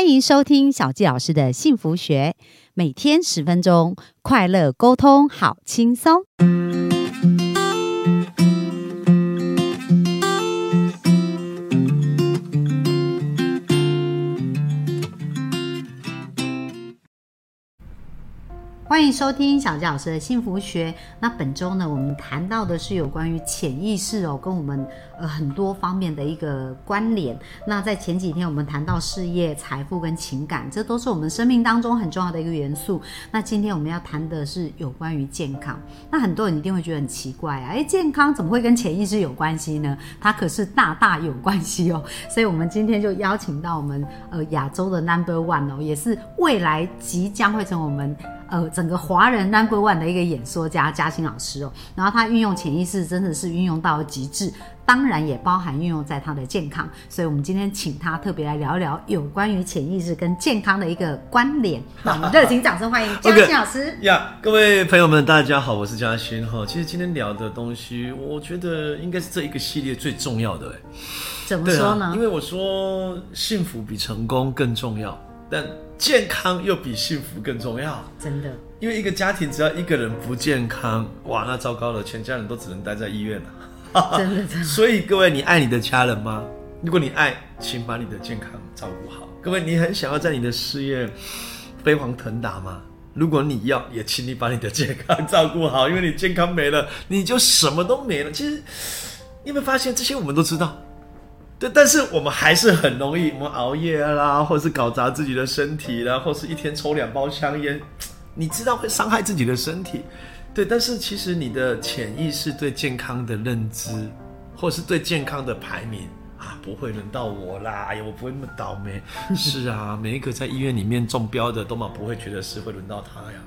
欢迎收听小纪老师的幸福学，每天十分钟，快乐沟通，好轻松。欢迎收听小纪老师的幸福学。那本周呢，我们谈到的是有关于潜意识哦，跟我们呃很多方面的一个关联。那在前几天我们谈到事业、财富跟情感，这都是我们生命当中很重要的一个元素。那今天我们要谈的是有关于健康。那很多人一定会觉得很奇怪啊，哎，健康怎么会跟潜意识有关系呢？它可是大大有关系哦。所以我们今天就邀请到我们呃亚洲的 Number One 哦，也是未来即将会成为我们。呃，整个华人 number one 的一个演说家嘉欣老师哦，然后他运用潜意识真的是运用到了极致，当然也包含运用在他的健康，所以我们今天请他特别来聊一聊有关于潜意识跟健康的一个关联。那我们热情掌声欢迎嘉欣老师呀！各位朋友们，大家好，我是嘉欣哈。其实今天聊的东西，我觉得应该是这一个系列最重要的哎。怎么说呢？因为我说幸福比成功更重要。但健康又比幸福更重要，真的。因为一个家庭只要一个人不健康，哇，那糟糕了，全家人都只能待在医院了。真的，真的。所以各位，你爱你的家人吗？如果你爱，请把你的健康照顾好。各位，你很想要在你的事业飞黄腾达吗？如果你要，也请你把你的健康照顾好，因为你健康没了，你就什么都没了。其实，你有没有发现，这些我们都知道。对，但是我们还是很容易，我们熬夜啦，或是搞砸自己的身体啦，或是一天抽两包香烟，你知道会伤害自己的身体。对，但是其实你的潜意识对健康的认知，或是对健康的排名啊，不会轮到我啦。哎呀，我不会那么倒霉。是啊，每一个在医院里面中标的，都嘛不会觉得是会轮到他呀。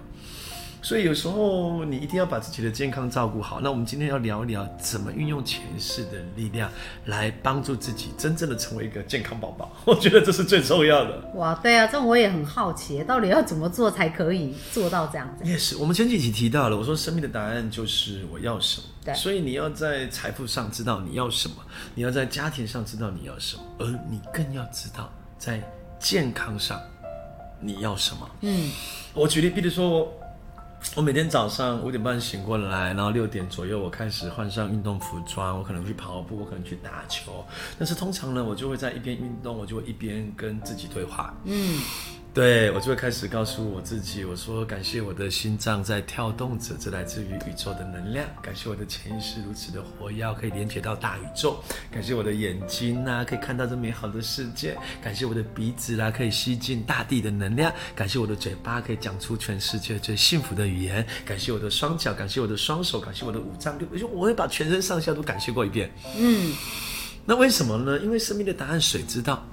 所以有时候你一定要把自己的健康照顾好。那我们今天要聊一聊怎么运用前世的力量来帮助自己真正的成为一个健康宝宝。我觉得这是最重要的。哇，对啊，这我也很好奇，到底要怎么做才可以做到这样子？也是，我们前几集提到了，我说生命的答案就是我要什么。对，所以你要在财富上知道你要什么，你要在家庭上知道你要什么，而你更要知道在健康上你要什么。嗯，我举例，比如说。我每天早上五点半醒过来，然后六点左右我开始换上运动服装，我可能去跑步，我可能去打球。但是通常呢，我就会在一边运动，我就会一边跟自己对话。嗯。对我就会开始告诉我自己，我说感谢我的心脏在跳动着，这来自于宇宙的能量。感谢我的潜意识如此的活跃，可以连接到大宇宙。感谢我的眼睛呐，可以看到这美好的世界。感谢我的鼻子啦，可以吸进大地的能量。感谢我的嘴巴，可以讲出全世界最幸福的语言。感谢我的双脚，感谢我的双手，感谢我的五脏六腑，我会把全身上下都感谢过一遍。嗯，那为什么呢？因为生命的答案谁知道？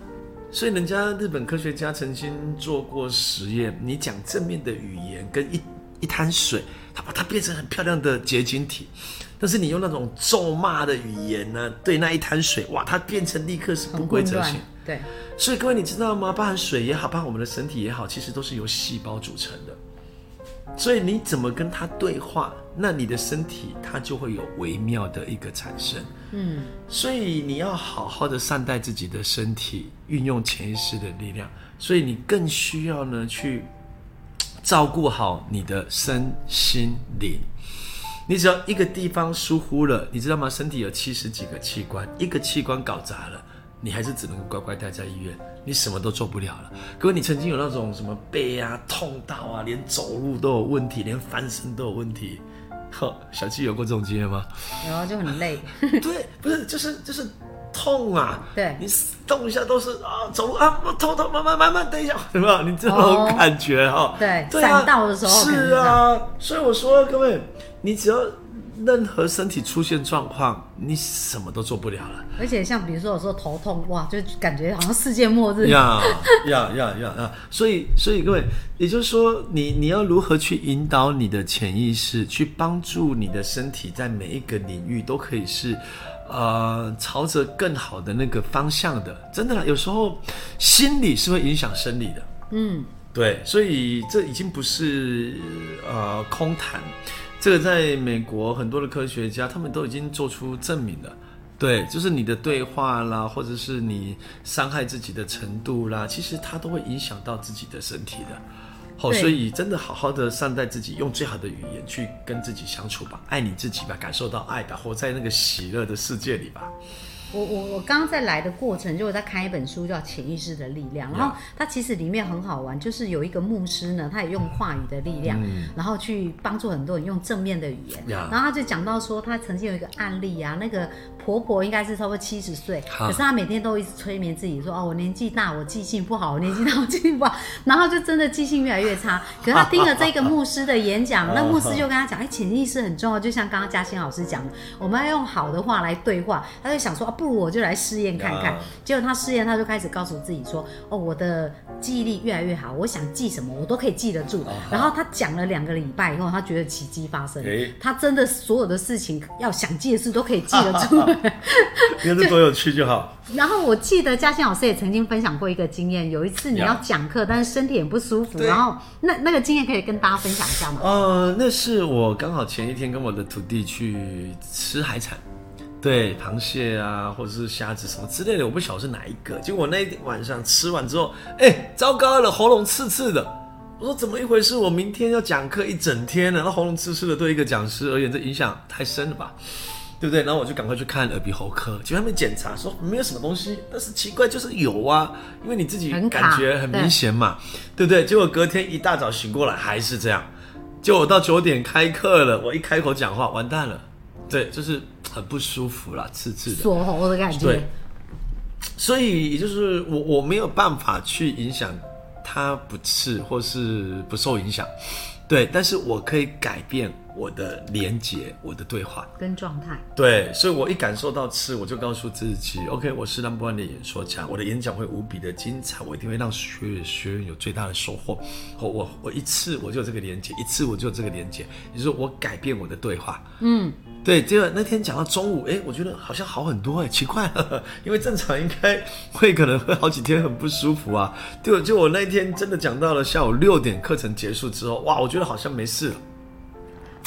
所以，人家日本科学家曾经做过实验，你讲正面的语言跟一一滩水，它把它变成很漂亮的结晶体；但是你用那种咒骂的语言呢，对那一滩水，哇，它变成立刻是不规则性。对。所以各位，你知道吗？包含水也好，包含我们的身体也好，其实都是由细胞组成的。所以你怎么跟他对话，那你的身体它就会有微妙的一个产生。嗯，所以你要好好的善待自己的身体，运用潜意识的力量。所以你更需要呢去照顾好你的身心灵。你只要一个地方疏忽了，你知道吗？身体有七十几个器官，一个器官搞砸了。你还是只能乖乖待在医院，你什么都做不了了。各位，你曾经有那种什么背啊痛到啊，连走路都有问题，连翻身都有问题。呵，小七有过这种经验吗？有啊，就很累。对，不是，就是就是痛啊。对，你动一下都是啊，走啊，痛痛，慢慢慢慢，等一下，什么？你这种感觉哈。对，散到的时候。是啊，所以我说各位，你只要。任何身体出现状况，你什么都做不了了。而且像比如说有时候头痛，哇，就感觉好像世界末日。呀呀呀呀呀！所以所以各位，也就是说，你你要如何去引导你的潜意识，去帮助你的身体，在每一个领域都可以是，呃，朝着更好的那个方向的。真的，有时候心理是会影响生理的。嗯，对，所以这已经不是呃空谈。这个在美国很多的科学家，他们都已经做出证明了。对，就是你的对话啦，或者是你伤害自己的程度啦，其实它都会影响到自己的身体的。好，对所以真的好好的善待自己，用最好的语言去跟自己相处吧，爱你自己吧，感受到爱吧，活在那个喜乐的世界里吧。我我我刚刚在来的过程，就我在看一本书叫《潜意识的力量》，然后它其实里面很好玩，就是有一个牧师呢，他也用话语的力量，然后去帮助很多人用正面的语言。呀然后他就讲到说，他曾经有一个案例啊，那个婆婆应该是差不多七十岁，可是她每天都一直催眠自己说，哦，我年纪大，我记性不好，我年纪大，我记性不好，然后就真的记性越来越差。可是他听了这个牧师的演讲，那牧师就跟他讲，哎，潜意识很重要，就像刚刚嘉欣老师讲的，我们要用好的话来对话。他就想说，啊，不如我就来试验看看呀。结果他试验，他就开始告诉自己说，哦，我的记忆力越来越好，我想记什么我都可以记得住。然后他讲了两个礼拜以后，他觉得奇迹发生他真的所有的事情要想记的事都可以记得住。你看这多有趣就好。然后我记得嘉欣老师也曾经分享过一个经验，有一次你要讲课，但是身体很不舒服，然后那那个经验可以跟大家分享一下吗？呃，那是我刚好前一天跟我的徒弟去吃海产，对，螃蟹啊，或者是虾子什么之类的，我不晓得是哪一个。结果我那一天晚上吃完之后，哎，糟糕了，喉咙刺刺的。我说怎么一回事？我明天要讲课一整天了，那喉咙刺刺的，对一个讲师而言，这影响太深了吧？对不对？然后我就赶快去看耳鼻喉科，结果他们检查说没有什么东西，但是奇怪就是有啊，因为你自己感觉很明显嘛，对不对？结果隔天一大早醒过来还是这样，结果我到九点开课了，我一开口讲话完蛋了，对，就是很不舒服啦，刺刺的。锁喉的感觉对，所以也就是我我没有办法去影响它不刺或是不受影响，对，但是我可以改变我的连接，我的对话。跟状态。对，所以我一感受到刺，我就告诉自己，OK，我是 number one 的演说家，我的演讲会无比的精彩，我一定会让学员学员有最大的收获。我我我一次我就有这个连接，一次我就有这个连接，也就是说我改变我的对话。嗯，对。结果那天讲到中午，哎，我觉得好像好很多哎，奇怪了，因为正常应该会可能会好几天很不舒服啊。对，就我那天真的讲到了下午六点课程结束之后，哇，我觉得好像没事了。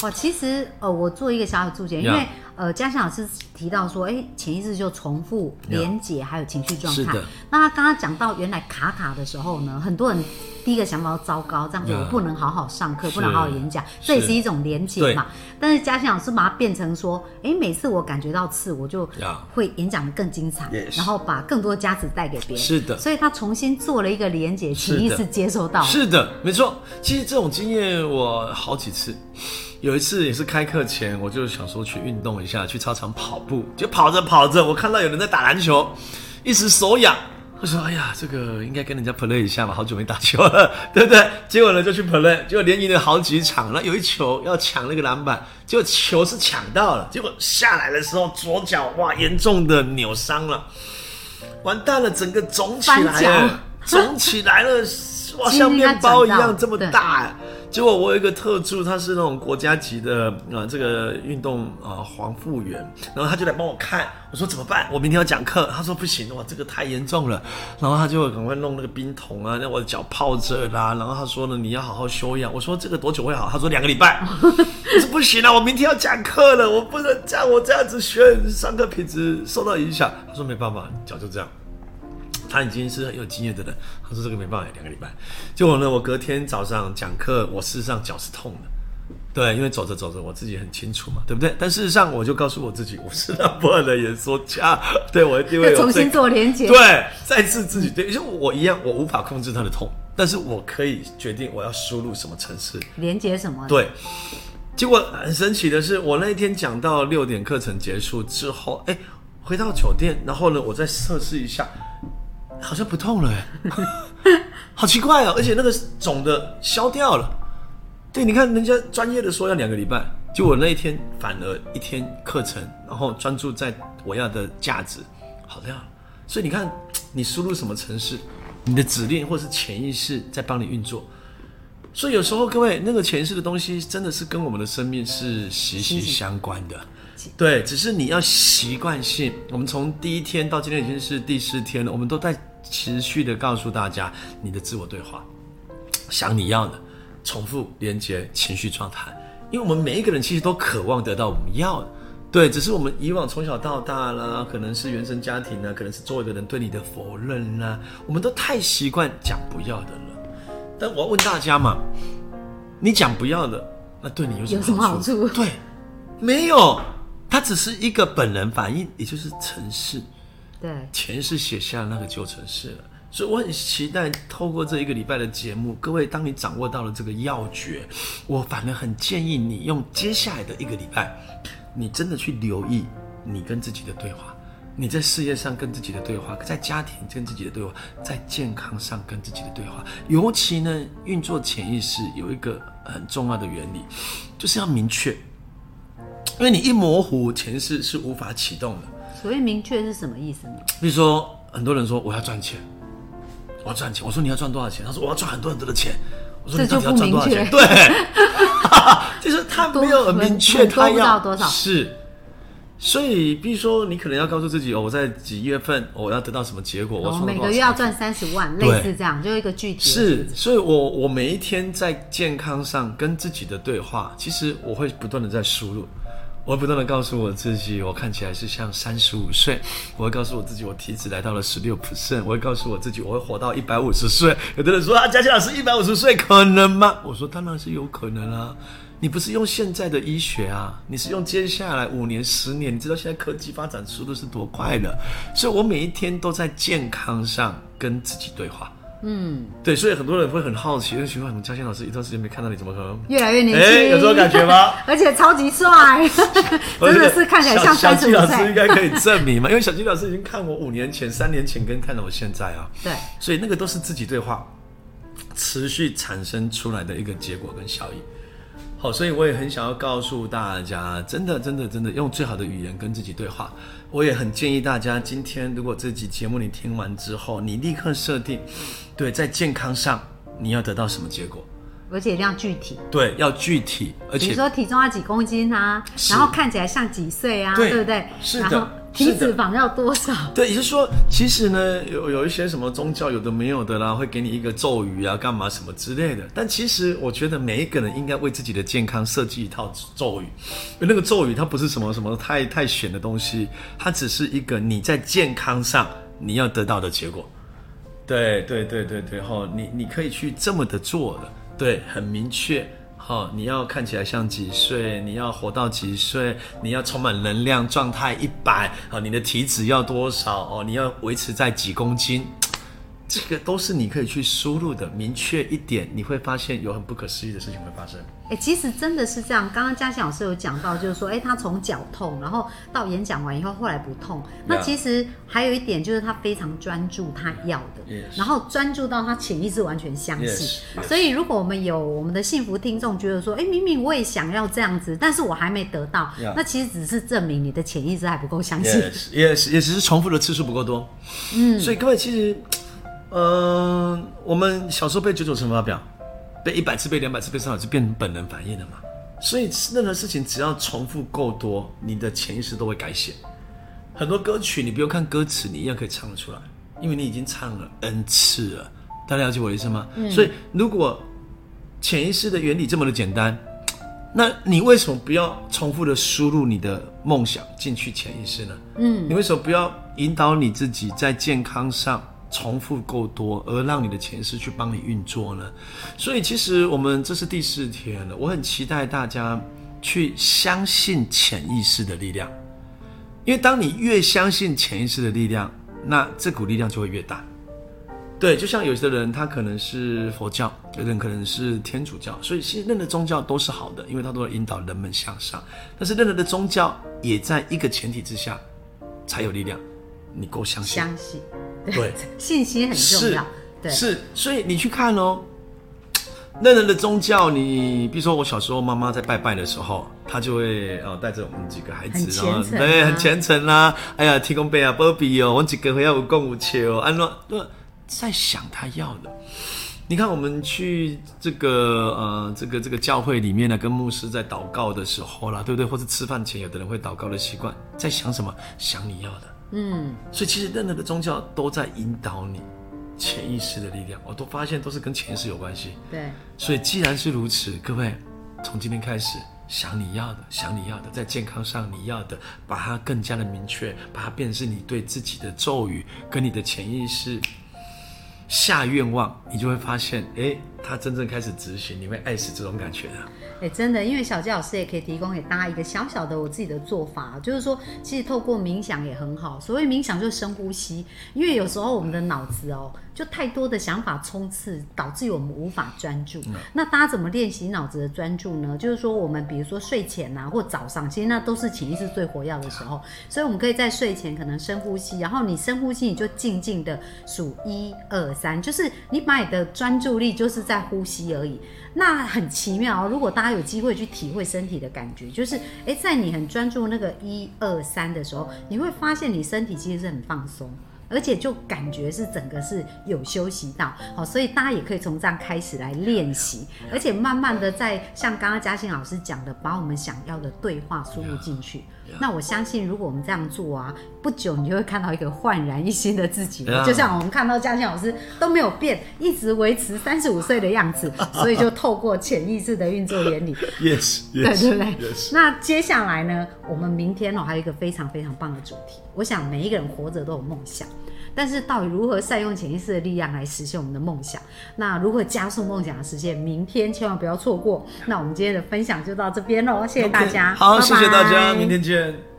哇，其实呃，我做一个小小注解，因为呃，嘉祥老师提到说，哎，潜意识就重复、连结，还有情绪状态是的。那他刚刚讲到原来卡卡的时候呢，很多人第一个想法糟糕，这样子我不能好好上课，不能好好演讲，这也是是一种连结嘛。但是嘉欣老师把它变成说，哎，每次我感觉到刺，我就会演讲的更精彩然后把更多的价值带给别人。是的所以他重新做了一个连结，是的潜意识接收到。是的，没错。其实这种经验我好几次，有一次也是开课前，我就想说去运动一下，去操场跑步，就跑着跑着，我看到有人在打篮球，一时手痒。我说：“哎呀，这个应该跟人家 play 一下嘛，好久没打球了，对不对？”结果呢，就去 play，结果连赢了好几场。那有一球要抢那个篮板，结果球是抢到了，结果下来的时候左脚哇严重的扭伤了，完蛋了，整个肿起来了，肿起来了，哇，像面包一样这么大。结果我有一个特助，他是那种国家级的啊、呃这个运动啊、呃黄复员，然后他就来帮我看，我说怎么办？我明天要讲课，他说不行，哇，这个太严重了，然后他就赶快弄那个冰桶啊，让我的脚泡着啦，然后他说呢，你要好好休养，我说这个多久会好？他说两个礼拜，我说不行啊，我明天要讲课了，我不能这样，我这样子学上课品质受到影响。他说没办法，脚就这样。他已经是很有经验的人，他说这个没办法，两个礼拜。结果呢，我隔天早上讲课，我事实上脚是痛的，对，因为走着走着我自己很清楚嘛，对不对？但事实上我就告诉我自己，我是那不二的演说家，对我一定会 重新做连接。对，再次自己对，就我一样，我无法控制他的痛，但是我可以决定我要输入什么城市。连接什么？对，结果很神奇的是，我那一天讲到六点课程结束之后，哎，回到酒店，然后呢，我再测试一下，好像不痛了，哎，好奇怪哦，而且那个肿的消掉了。对，你看人家专业的说要两个礼拜，就我那一天反而一天课程，然后专注在我要的价值，好亮。所以你看，你输入什么城市，你的指令或是潜意识在帮你运作。所以有时候各位，那个前世的东西真的是跟我们的生命是息息相关的。对，只是你要习惯性。我们从第一天到今天已经是第四天了，我们都在持续的告诉大家你的自我对话，想你要的，重复连接情绪状态。因为我们每一个人其实都渴望得到我们要的，对，只是我们以往从小到大啦，可能是原生家庭呢，可能是周围的人对你的否认啦，我们都太习惯讲不要的了。但我要问大家嘛，你讲不要的，那对你有什么有什么好处？对，没有，它只是一个本能反应，也就是城市。对，前世写下那个旧城市了。所以我很期待透过这一个礼拜的节目，各位，当你掌握到了这个要诀，我反而很建议你用接下来的一个礼拜，你真的去留意你跟自己的对话，你在事业上跟自己的对话，在家庭跟自己的对话，在健康上跟自己的对话。尤其呢，运作潜意识有一个很重要的原理，就是要明确，因为你一模糊，前世是无法启动的。所谓明确是什么意思呢？比如说，很多人说我要赚钱。我要赚钱，我说你要赚多少钱？他说我要赚很多很多的钱。我说你到底要赚多少钱？对，就是他没有很明确他要多少是，所以比如说你可能要告诉自己哦，我在几月份我要得到什么结果？我每个月要赚三十万，类似这样，就一个具体是。所以我我每一天在健康上跟自己的对话，其实我会不断的在输入。我会不断的告诉我自己，我看起来是像三十五岁。我会告诉我自己，我体脂来到了十六 percent。我会告诉我自己，我会活到一百五十岁。有的人说啊，佳琪老师一百五十岁可能吗？我说当然是有可能啊。你不是用现在的医学啊，你是用接下来五年、十年。你知道现在科技发展速度是多快的，所以我每一天都在健康上跟自己对话。嗯，对，所以很多人会很好奇，就奇怪，我们嘉欣老师一段时间没看到你，怎么可能越来越年轻？有这种感觉吗？而且超级帅，真的是看起来像三十岁。小金老师应该可以证明嘛？因为小金老师已经看我五年前、三年前跟看到我现在啊。对，所以那个都是自己对话持续产生出来的一个结果跟效益。好，所以我也很想要告诉大家，真的，真的，真的，用最好的语言跟自己对话。我也很建议大家，今天如果这集节目你听完之后，你立刻设定，对，在健康上你要得到什么结果，而且一定要具体。对，要具体，而且比如说体重要几公斤啊，然后看起来像几岁啊，对不对？是的。体脂肪要多少？对，也就是说，其实呢，有有一些什么宗教有的没有的啦，会给你一个咒语啊，干嘛什么之类的。但其实我觉得每一个人应该为自己的健康设计一套咒语，因为那个咒语它不是什么什么太太玄的东西，它只是一个你在健康上你要得到的结果。对对对对对，哈，你你可以去这么的做的，对，很明确。好，你要看起来像几岁？你要活到几岁？你要充满能量，状态一百。好，你的体脂要多少？哦，你要维持在几公斤？这个都是你可以去输入的，明确一点，你会发现有很不可思议的事情会发生。哎，其实真的是这样。刚刚嘉欣老师有讲到，就是说，哎，他从脚痛，然后到演讲完以后，后来不痛。那其实还有一点就是他非常专注他要的，然后专注到他潜意识完全相信。所以如果我们有我们的幸福听众觉得说，哎，明明我也想要这样子，但是我还没得到，那其实只是证明你的潜意识还不够相信，也也只是重复的次数不够多。嗯，所以各位其实。嗯，我们小时候背九九乘法表，背一百次、背两百次、背三百次，变成本能反应了嘛。所以任何事情只要重复够多，你的潜意识都会改写。很多歌曲你不用看歌词，你一样可以唱得出来，因为你已经唱了 n 次了。大家了解我的意思吗？所以如果潜意识的原理这么的简单，那你为什么不要重复的输入你的梦想进去潜意识呢？嗯，你为什么不要引导你自己在健康上？重复够多，而让你的前世去帮你运作呢？所以其实我们这是第四天了，我很期待大家去相信潜意识的力量，因为当你越相信潜意识的力量，那这股力量就会越大。对，就像有些人他可能是佛教，有人可能是天主教，所以其实任何宗教都是好的，因为它都会引导人们向上。但是任何的宗教也在一个前提之下才有力量，你够相信。相信。对，信心很重要。对，是，所以你去看哦，那人的宗教，你比如说我小时候妈妈在拜拜的时候，她就会呃带着我们几个孩子，然后对，很虔诚啦。哎呀，提供杯啊，波比哦，我们几个回要五供五切哦，安诺那在想他要的。你看我们去这个呃这个这个教会里面呢，跟牧师在祷告的时候啦，对不对？或者吃饭前有的人会祷告的习惯，在想什么？想你要的。嗯，所以其实任何的宗教都在引导你潜意识的力量，我都发现都是跟潜意识有关系。对，所以既然是如此，各位从今天开始，想你要的，想你要的，在健康上你要的，把它更加的明确，把它变成你对自己的咒语，跟你的潜意识下愿望，你就会发现，哎，它真正开始执行，你会爱死这种感觉的。哎，真的，因为小纪老师也可以提供给大家一个小小的我自己的做法，就是说，其实透过冥想也很好。所谓冥想就是深呼吸，因为有时候我们的脑子哦。就太多的想法冲刺，导致于我们无法专注。那大家怎么练习脑子的专注呢？就是说，我们比如说睡前呐，或早上，其实那都是潜意识最活跃的时候。所以，我们可以在睡前可能深呼吸，然后你深呼吸，你就静静的数一二三，就是你把你的专注力就是在在呼吸而已。那很奇妙哦。如果大家有机会去体会身体的感觉，就是诶，在你很专注那个一二三的时候，你会发现你身体其实是很放松。而且就感觉是整个是有休息到，好，所以大家也可以从这样开始来练习，而且慢慢的在像刚刚嘉欣老师讲的，把我们想要的对话输入进去。那我相信，如果我们这样做啊，不久你就会看到一个焕然一新的自己。就像我们看到嘉庆老师都没有变，一直维持三十五岁的样子，所以就透过潜意识的运作原理，yes，对对不对？那接下来呢，我们明天哦还有一个非常非常棒的主题，我想每一个人活着都有梦想。但是到底如何善用潜意识的力量来实现我们的梦想？那如何加速梦想的实现？明天千万不要错过。那我们今天的分享就到这边喽，谢谢大家，好，谢谢大家，明天见。